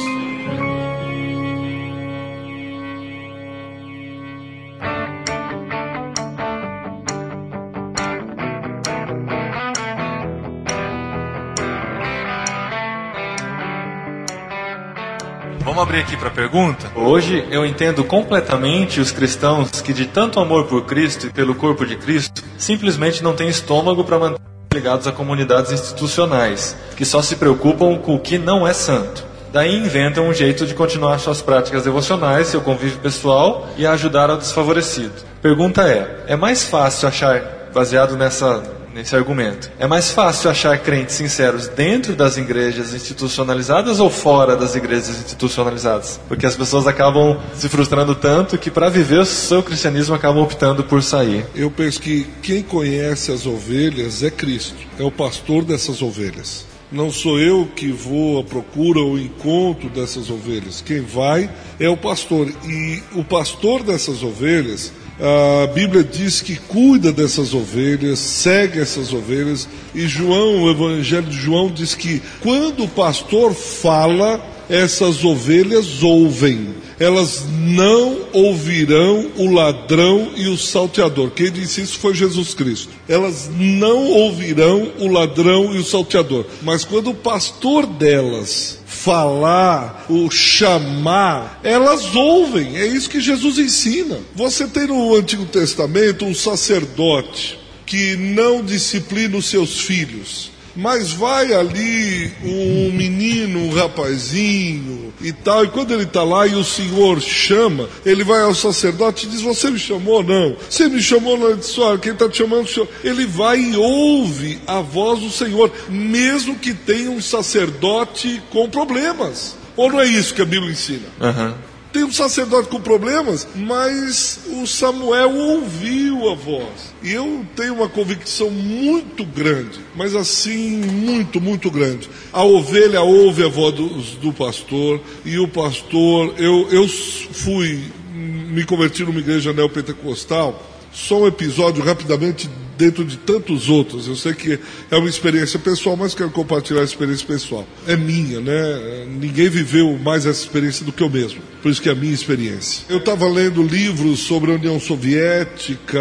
Abrir aqui para pergunta? Hoje eu entendo completamente os cristãos que, de tanto amor por Cristo e pelo corpo de Cristo, simplesmente não têm estômago para manter ligados a comunidades institucionais, que só se preocupam com o que não é santo. Daí inventam um jeito de continuar suas práticas devocionais, seu convívio pessoal e ajudar ao desfavorecido. Pergunta é: é mais fácil achar, baseado nessa nesse argumento. É mais fácil achar crentes sinceros dentro das igrejas institucionalizadas ou fora das igrejas institucionalizadas? Porque as pessoas acabam se frustrando tanto que para viver o seu cristianismo acabam optando por sair. Eu penso que quem conhece as ovelhas é Cristo, é o pastor dessas ovelhas. Não sou eu que vou à procura ou encontro dessas ovelhas. Quem vai é o pastor. E o pastor dessas ovelhas a Bíblia diz que cuida dessas ovelhas, segue essas ovelhas, e João, o Evangelho de João diz que quando o pastor fala, essas ovelhas ouvem. Elas não ouvirão o ladrão e o salteador. Quem disse isso foi Jesus Cristo. Elas não ouvirão o ladrão e o salteador. Mas quando o pastor delas falar, o chamar, elas ouvem. É isso que Jesus ensina. Você tem no Antigo Testamento um sacerdote que não disciplina os seus filhos mas vai ali um menino, um rapazinho e tal, e quando ele está lá e o Senhor chama, ele vai ao sacerdote e diz: Você me chamou? Não. Você me chamou? Não. Ele diz: quem está te chamando Senhor. Ele vai e ouve a voz do Senhor, mesmo que tenha um sacerdote com problemas. Ou não é isso que a Bíblia ensina? Uhum. Tem um sacerdote com problemas, mas o Samuel ouviu a voz. E eu tenho uma convicção muito grande, mas assim, muito, muito grande. A ovelha ouve a voz do, do pastor, e o pastor, eu, eu fui, me converti numa igreja neopentecostal, só um episódio rapidamente dentro de tantos outros. Eu sei que é uma experiência pessoal, mas quero compartilhar a experiência pessoal. É minha, né? Ninguém viveu mais essa experiência do que eu mesmo. Por isso que é a minha experiência. Eu estava lendo livros sobre a União Soviética,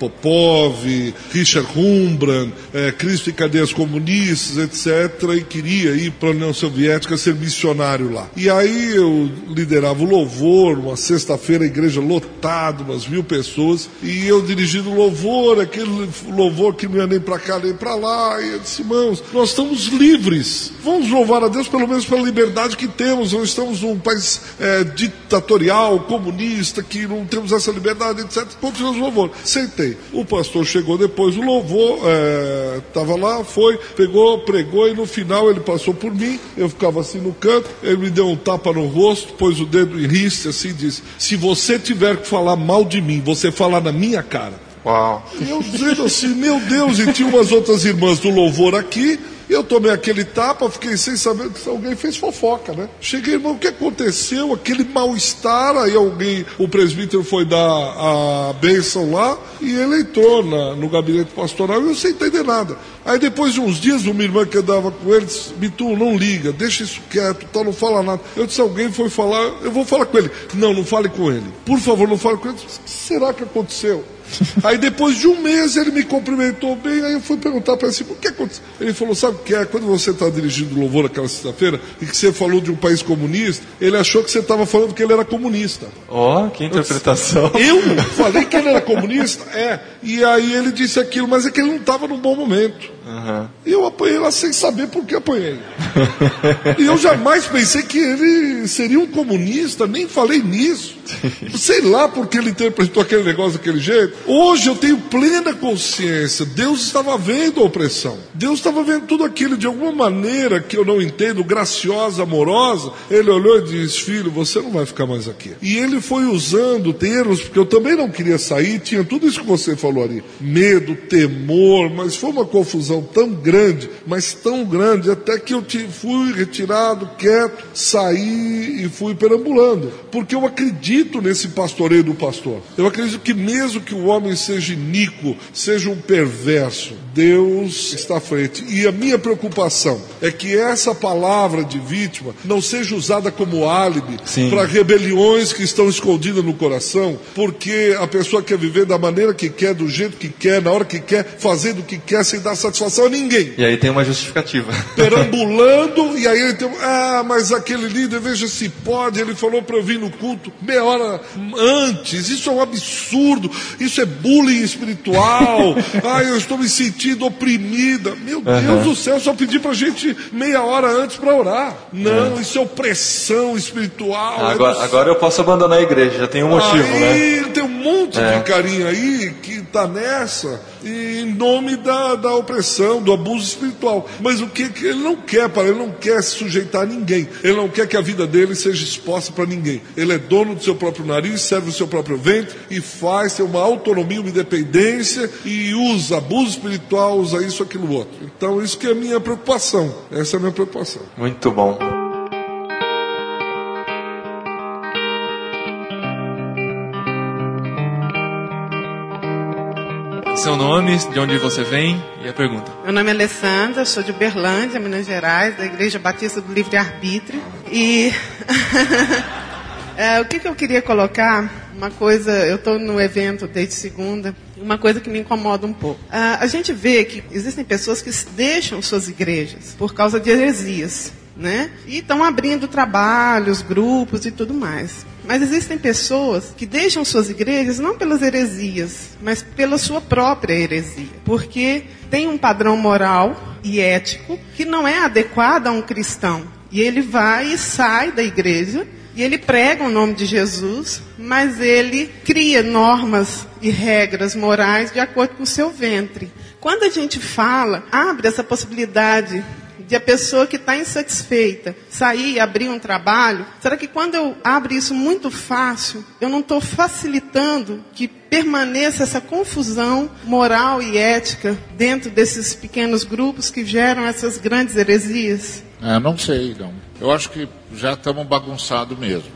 Popov, Richard Humbran, é, Cristo e cadeias comunistas, etc. E queria ir para a União Soviética ser missionário lá. E aí eu liderava o louvor, uma sexta-feira, a igreja lotada, umas mil pessoas, e eu dirigindo o louvor, aquele louvor que não ia nem para cá nem para lá. E eu disse, irmãos, nós estamos livres. Vamos louvar a Deus pelo menos pela liberdade que temos. Não estamos num país é, ditatorial, comunista, que não temos essa liberdade, etc. Continuamos louvor. Sentei. O pastor chegou depois, o louvor estava é, lá, foi, pegou, pregou e no final ele passou por mim. Eu ficava assim no canto, ele me deu um tapa no rosto, pôs o dedo em riste assim e disse: Se você tiver que falar mal de mim, você fala na minha cara. Uau. Eu dizendo assim, meu Deus, e tinha umas outras irmãs do louvor aqui, eu tomei aquele tapa, fiquei sem saber se alguém fez fofoca, né? Cheguei, irmão, o que aconteceu? Aquele mal-estar, aí alguém, o presbítero foi dar a bênção lá, e ele entrou na, no gabinete pastoral e eu sem entender nada. Aí depois de uns dias, uma irmã que andava com ele disse, Bitu, não liga, deixa isso quieto, tal, não fala nada. Eu disse, alguém foi falar, eu vou falar com ele. Não, não fale com ele. Por favor, não fale com ele. O que será que aconteceu? Aí depois de um mês ele me cumprimentou bem, aí eu fui perguntar para ele assim, o que aconteceu? Ele falou, sabe o que é? Quando você está dirigindo louvor naquela sexta-feira e que você falou de um país comunista, ele achou que você estava falando que ele era comunista. Ó, oh, que interpretação. Eu, eu falei que ele era comunista? É. E aí ele disse aquilo, mas é que ele não estava num bom momento. Uhum. E eu apanhei lá sem saber por que apanhei. e eu jamais pensei que ele seria um comunista, nem falei nisso. Sei lá porque ele interpretou aquele negócio daquele jeito. Hoje eu tenho plena consciência. Deus estava vendo a opressão. Deus estava vendo tudo aquilo de alguma maneira que eu não entendo, graciosa, amorosa. Ele olhou e disse: Filho, você não vai ficar mais aqui. E ele foi usando termos, porque eu também não queria sair. Tinha tudo isso que você falou ali: medo, temor, mas foi uma confusão confusão tão grande, mas tão grande, até que eu fui retirado, quieto, saí e fui perambulando. Porque eu acredito nesse pastoreio do pastor. Eu acredito que mesmo que o homem seja iníquo, seja um perverso, Deus está à frente. E a minha preocupação é que essa palavra de vítima não seja usada como álibi para rebeliões que estão escondidas no coração, porque a pessoa quer viver da maneira que quer, do jeito que quer, na hora que quer, fazendo o que quer, sem dar satisfação a ninguém. E aí tem uma justificativa. Perambulando, e aí ele tem. Ah, mas aquele líder, veja se pode, ele falou para eu vir no culto meia hora antes. Isso é um absurdo, isso é bullying espiritual. ah, eu estou me sentindo oprimida. Meu uhum. Deus do céu, só pedi para gente meia hora antes para orar. Não, é. isso é opressão espiritual. Agora, é agora eu posso abandonar a igreja, já tem um motivo, aí, né? Tem um monte é. de carinha aí que está nessa em nome da, da opressão, do abuso espiritual. Mas o que ele não quer, para ele não quer se sujeitar a ninguém. Ele não quer que a vida dele seja exposta para ninguém. Ele é dono do seu próprio nariz, serve o seu próprio ventre e faz ter uma autonomia, uma independência e usa abuso espiritual, usa isso, aquilo, outro. Então, isso que é a minha preocupação. Essa é a minha preocupação. Muito bom. Seu nome, de onde você vem e a pergunta. Meu nome é Alessandra, sou de Uberlândia, Minas Gerais, da Igreja Batista do Livre Arbítrio. E é, o que, que eu queria colocar, uma coisa, eu estou no evento desde segunda, uma coisa que me incomoda um pouco. Uh, a gente vê que existem pessoas que deixam suas igrejas por causa de heresias né? E estão abrindo trabalhos, grupos e tudo mais. Mas existem pessoas que deixam suas igrejas não pelas heresias, mas pela sua própria heresia, porque tem um padrão moral e ético que não é adequado a um cristão. E ele vai e sai da igreja e ele prega o nome de Jesus, mas ele cria normas e regras morais de acordo com o seu ventre. Quando a gente fala, abre essa possibilidade de a pessoa que está insatisfeita sair e abrir um trabalho, será que quando eu abro isso muito fácil, eu não estou facilitando que permaneça essa confusão moral e ética dentro desses pequenos grupos que geram essas grandes heresias? É, não sei, não. Eu acho que já estamos bagunçados mesmo.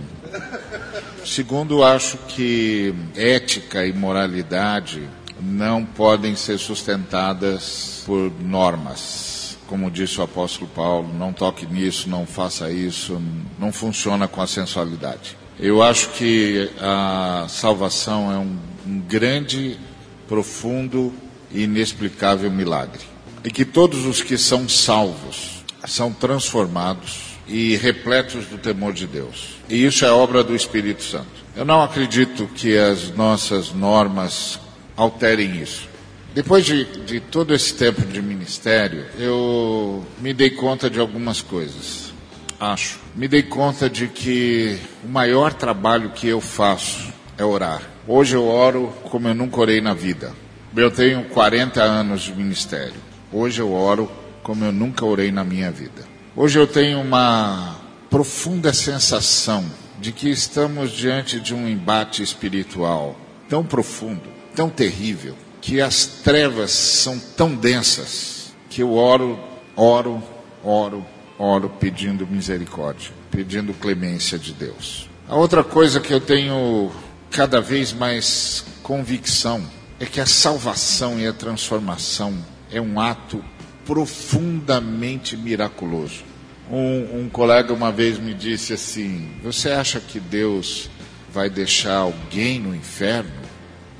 Segundo, acho que ética e moralidade não podem ser sustentadas por normas como disse o apóstolo Paulo, não toque nisso, não faça isso, não funciona com a sensualidade. Eu acho que a salvação é um, um grande, profundo e inexplicável milagre. E que todos os que são salvos são transformados e repletos do temor de Deus. E isso é obra do Espírito Santo. Eu não acredito que as nossas normas alterem isso. Depois de, de, todo esse tempo de ministério, eu me dei conta de algumas coisas. Acho. Me dei conta de que o maior trabalho que eu faço é orar. Hoje eu oro como eu nunca orei na vida. Eu tenho 40 anos de ministério. Hoje eu oro como eu nunca orei na minha vida. Hoje eu tenho uma profunda sensação de que estamos diante de um embate espiritual tão profundo, tão terrível, que as trevas são tão densas que eu oro, oro, oro, oro pedindo misericórdia, pedindo clemência de Deus. A outra coisa que eu tenho cada vez mais convicção é que a salvação e a transformação é um ato profundamente miraculoso. Um, um, colega uma vez me disse assim: Você acha que Deus vai deixar alguém no inferno?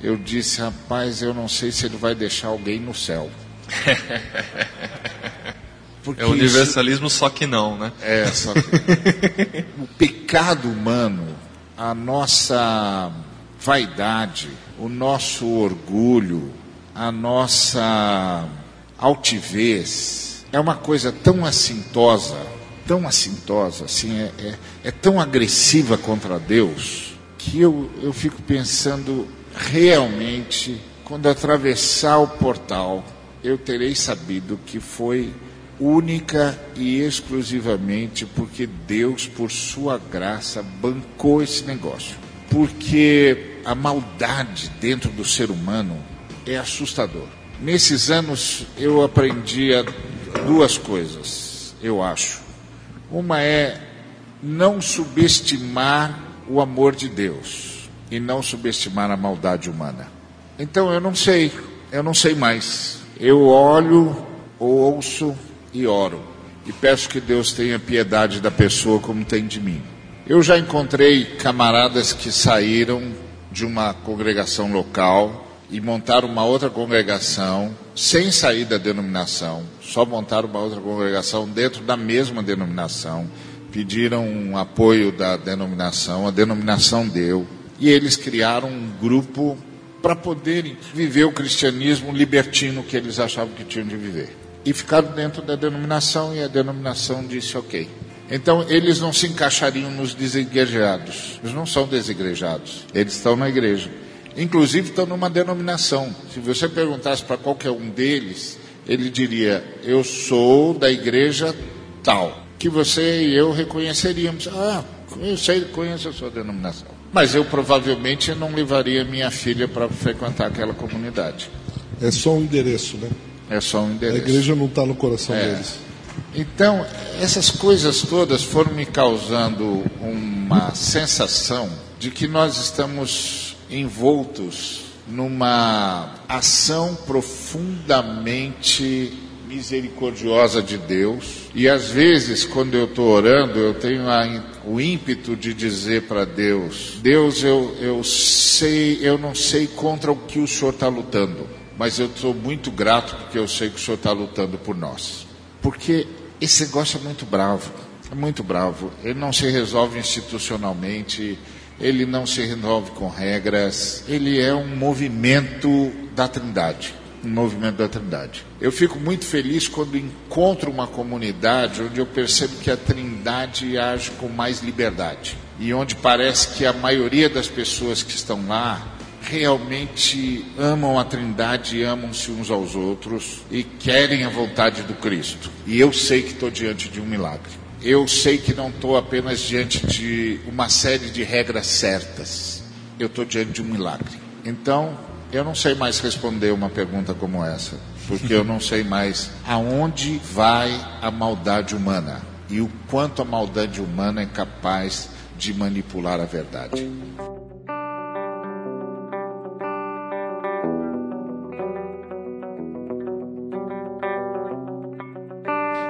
Eu disse, rapaz, eu não sei se ele vai deixar alguém no céu. Porque é universalismo, isso... só que não, né? É, só que. o pecado humano, a nossa vaidade, o nosso orgulho, a nossa altivez, é uma coisa tão assintosa, tão assintosa, assim, é, é, é tão agressiva contra Deus, que eu, eu fico pensando realmente, quando atravessar o portal, eu terei sabido que foi única e exclusivamente porque Deus, por sua graça, bancou esse negócio. Porque a maldade dentro do ser humano é assustador. Nesses anos eu aprendi duas coisas, eu acho. Uma é não subestimar o amor de Deus e não subestimar a maldade humana. Então eu não sei, eu não sei mais. Eu olho, ouço e oro e peço que Deus tenha piedade da pessoa como tem de mim. Eu já encontrei camaradas que saíram de uma congregação local e montaram uma outra congregação sem sair da denominação, só montaram uma outra congregação dentro da mesma denominação, pediram um apoio da denominação, a denominação deu, e eles criaram um grupo para poderem viver o cristianismo libertino que eles achavam que tinham de viver. E ficaram dentro da denominação e a denominação disse ok. Então eles não se encaixariam nos desigrejados. Eles não são desigrejados. Eles estão na igreja inclusive estão numa denominação. Se você perguntasse para qualquer um deles, ele diria: Eu sou da igreja tal, que você e eu reconheceríamos. Ah, eu sei, conheço a sua denominação. Mas eu provavelmente não levaria minha filha para frequentar aquela comunidade. É só um endereço, né? É só um endereço. A igreja não está no coração é. deles. Então, essas coisas todas foram me causando uma sensação de que nós estamos envoltos numa ação profundamente misericordiosa de Deus. E às vezes, quando eu estou orando, eu tenho a, o ímpeto de dizer para Deus: Deus, eu, eu sei, eu não sei contra o que o Senhor está lutando, mas eu estou muito grato porque eu sei que o Senhor está lutando por nós. Porque esse negócio é muito bravo, é muito bravo. Ele não se resolve institucionalmente ele não se resolve com regras, ele é um movimento da Trindade. Um movimento da Trindade. Eu fico muito feliz quando encontro uma comunidade onde eu percebo que a Trindade age com mais liberdade e onde parece que a maioria das pessoas que estão lá realmente amam a Trindade, amam-se uns aos outros e querem a vontade do Cristo. E eu sei que estou diante de um milagre eu sei que não estou apenas diante de uma série de regras certas, eu estou diante de um milagre. Então, eu não sei mais responder uma pergunta como essa, porque eu não sei mais aonde vai a maldade humana e o quanto a maldade humana é capaz de manipular a verdade.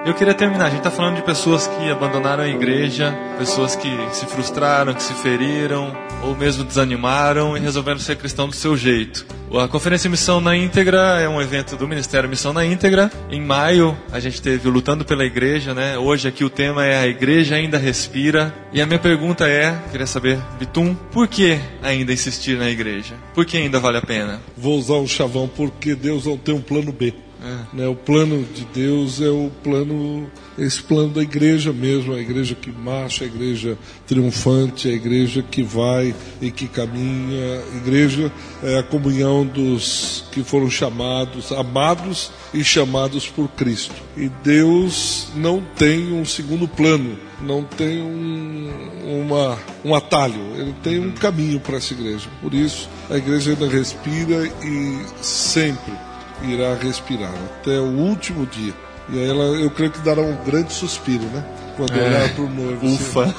Eu queria terminar. A gente está falando de pessoas que abandonaram a igreja, pessoas que se frustraram, que se feriram, ou mesmo desanimaram e resolveram ser cristão do seu jeito. A Conferência Missão na Íntegra é um evento do Ministério Missão na Íntegra. Em maio, a gente teve o Lutando pela Igreja, né? Hoje aqui o tema é A Igreja Ainda Respira. E a minha pergunta é, queria saber, Bitum, por que ainda insistir na igreja? Por que ainda vale a pena? Vou usar um chavão, porque Deus não tem um plano B. É. Né? O plano de Deus é o plano, esse plano da igreja mesmo, a igreja que marcha, a igreja triunfante, a igreja que vai e que caminha. A igreja é a comunhão dos que foram chamados, amados e chamados por Cristo. E Deus não tem um segundo plano, não tem um, uma, um atalho, ele tem um caminho para essa igreja. Por isso, a igreja ainda respira e sempre irá respirar até o último dia. E aí ela, eu creio que dará um grande suspiro, né? Quando é, olhar para o noivo. Ufa!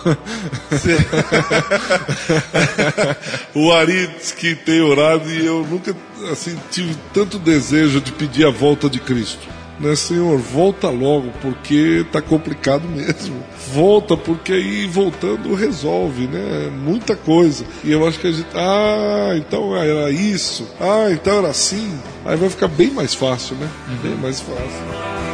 o Ari diz que tem orado e eu nunca assim, tive tanto desejo de pedir a volta de Cristo né, Senhor, volta logo, porque tá complicado mesmo. Volta, porque aí voltando resolve, né? Muita coisa. E eu acho que a gente, ah, então era isso, ah, então era assim. Aí vai ficar bem mais fácil, né? Uhum. Bem mais fácil.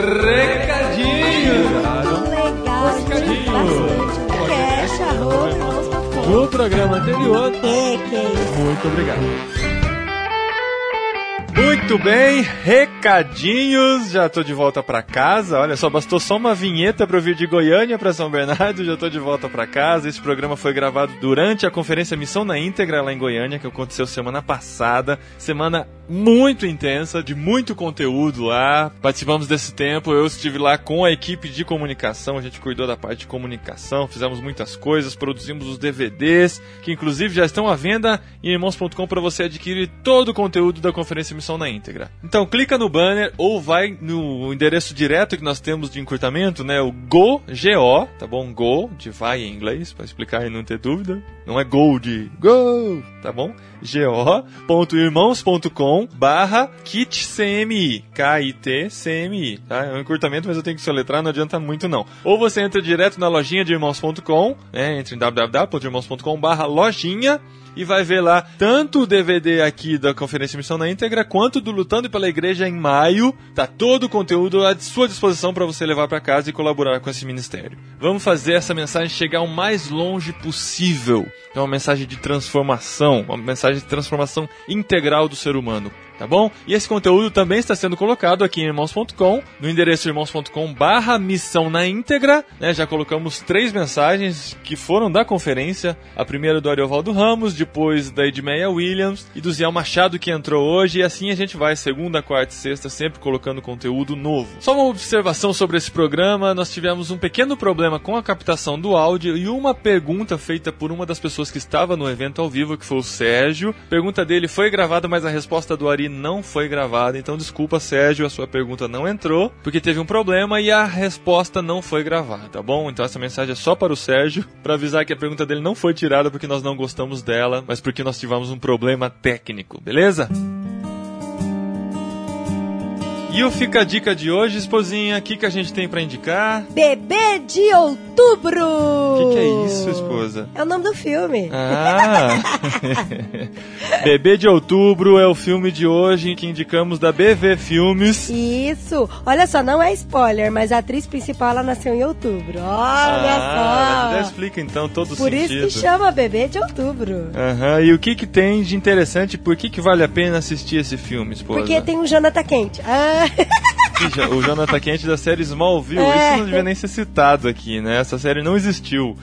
Recadinhos! Muito legal, recadinhos! Podcast, arroba, No programa anterior. Muito obrigado. Muito bem, recadinhos. Já tô de volta para casa. Olha só, bastou só uma vinheta para eu vir de Goiânia para São Bernardo. Já tô de volta para casa. Esse programa foi gravado durante a conferência Missão na Íntegra lá em Goiânia, que aconteceu semana passada. Semana muito intensa, de muito conteúdo lá. Participamos desse tempo. Eu estive lá com a equipe de comunicação. A gente cuidou da parte de comunicação, fizemos muitas coisas, produzimos os DVDs, que inclusive já estão à venda em irmãos.com para você adquirir todo o conteúdo da conferência Missão na íntegra. Então clica no banner ou vai no endereço direto que nós temos de encurtamento, né? O Go, G-O, tá bom? Go, de vai em inglês, para explicar e não ter dúvida. Não é Go de Go, tá bom? go.irmãos.com barra kitcmi, K-I-T-C-M-I, tá? É um encurtamento, mas eu tenho que soletrar, não adianta muito não. Ou você entra direto na lojinha de irmãos.com, né? Entre em www.irmãos.com barra lojinha e vai ver lá tanto o DVD aqui da Conferência Missão na íntegra quanto do Lutando pela Igreja em maio. Tá todo o conteúdo à sua disposição para você levar para casa e colaborar com esse ministério. Vamos fazer essa mensagem chegar o mais longe possível. É uma mensagem de transformação, uma mensagem de transformação integral do ser humano tá bom? E esse conteúdo também está sendo colocado aqui em irmãos.com, no endereço irmãos.com barra missão na íntegra, né? Já colocamos três mensagens que foram da conferência, a primeira do Ariovaldo Ramos, depois da Edmeia Williams e do Zé Machado que entrou hoje, e assim a gente vai segunda, quarta e sexta sempre colocando conteúdo novo. Só uma observação sobre esse programa, nós tivemos um pequeno problema com a captação do áudio e uma pergunta feita por uma das pessoas que estava no evento ao vivo, que foi o Sérgio. A pergunta dele foi gravada, mas a resposta do Ari não foi gravada. Então, desculpa, Sérgio, a sua pergunta não entrou, porque teve um problema e a resposta não foi gravada, tá bom? Então, essa mensagem é só para o Sérgio, para avisar que a pergunta dele não foi tirada porque nós não gostamos dela, mas porque nós tivemos um problema técnico, beleza? E o Fica a Dica de hoje, esposinha, o que, que a gente tem para indicar? Bebê de Outubro! O que, que, é isso, esposa? É o nome do filme. Ah! Bebê de Outubro é o filme de hoje que indicamos da BV Filmes. Isso! Olha só, não é spoiler, mas a atriz principal ela nasceu em outubro. Olha ah, só! Já explica então todo o Por sentido. isso que chama Bebê de Outubro. Aham, e o que, que tem de interessante? Por que, que vale a pena assistir esse filme, esposa? Porque tem o Jonathan Quente. Ah! 啊哈哈 o Jonathan Quente da série Smallville. É. Isso não devia nem ser citado aqui, né? Essa série não existiu.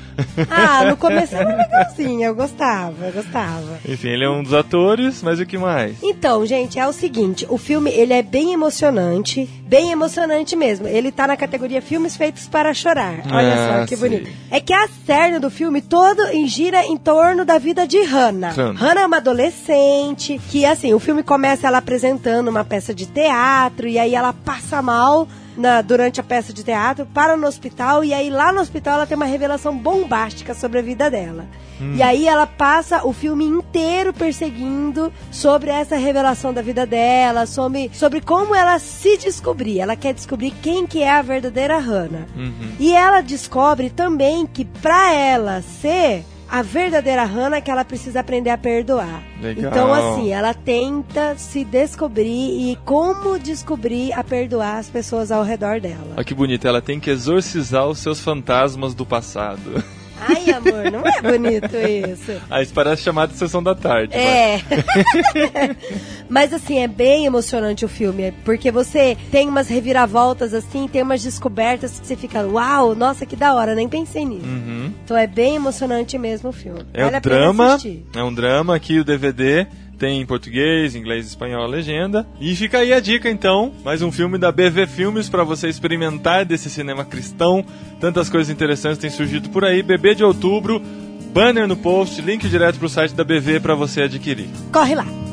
Ah, no começo era legalzinho, eu gostava, eu gostava. Enfim, ele é um dos atores, mas o que mais? Então, gente, é o seguinte, o filme, ele é bem emocionante, bem emocionante mesmo. Ele tá na categoria filmes feitos para chorar. Olha ah, só, que sim. bonito. É que a cerne do filme todo gira em torno da vida de Hannah. Sim. Hannah é uma adolescente que, assim, o filme começa ela apresentando uma peça de teatro e aí ela passa mal na, durante a peça de teatro, para no hospital e aí lá no hospital ela tem uma revelação bombástica sobre a vida dela. Hum. E aí ela passa o filme inteiro perseguindo sobre essa revelação da vida dela, sobre, sobre como ela se descobrir. Ela quer descobrir quem que é a verdadeira Hannah. Uhum. E ela descobre também que para ela ser a verdadeira Hannah é que ela precisa aprender a perdoar. Legal. Então, assim, ela tenta se descobrir e como descobrir a perdoar as pessoas ao redor dela. Olha que bonito, ela tem que exorcizar os seus fantasmas do passado. Ai, amor, não é bonito isso. Ah, isso parece chamado de sessão da tarde. É. Mas assim, é bem emocionante o filme, porque você tem umas reviravoltas assim, tem umas descobertas que você fica, uau, nossa, que da hora, nem pensei nisso. Uhum. Então é bem emocionante mesmo o filme. É vale um drama, é um drama aqui o DVD tem em português, inglês espanhol a legenda. E fica aí a dica então, mais um filme da BV Filmes para você experimentar desse cinema cristão. Tantas coisas interessantes têm surgido por aí. Bebê de Outubro, banner no post, link direto pro site da BV para você adquirir. Corre lá.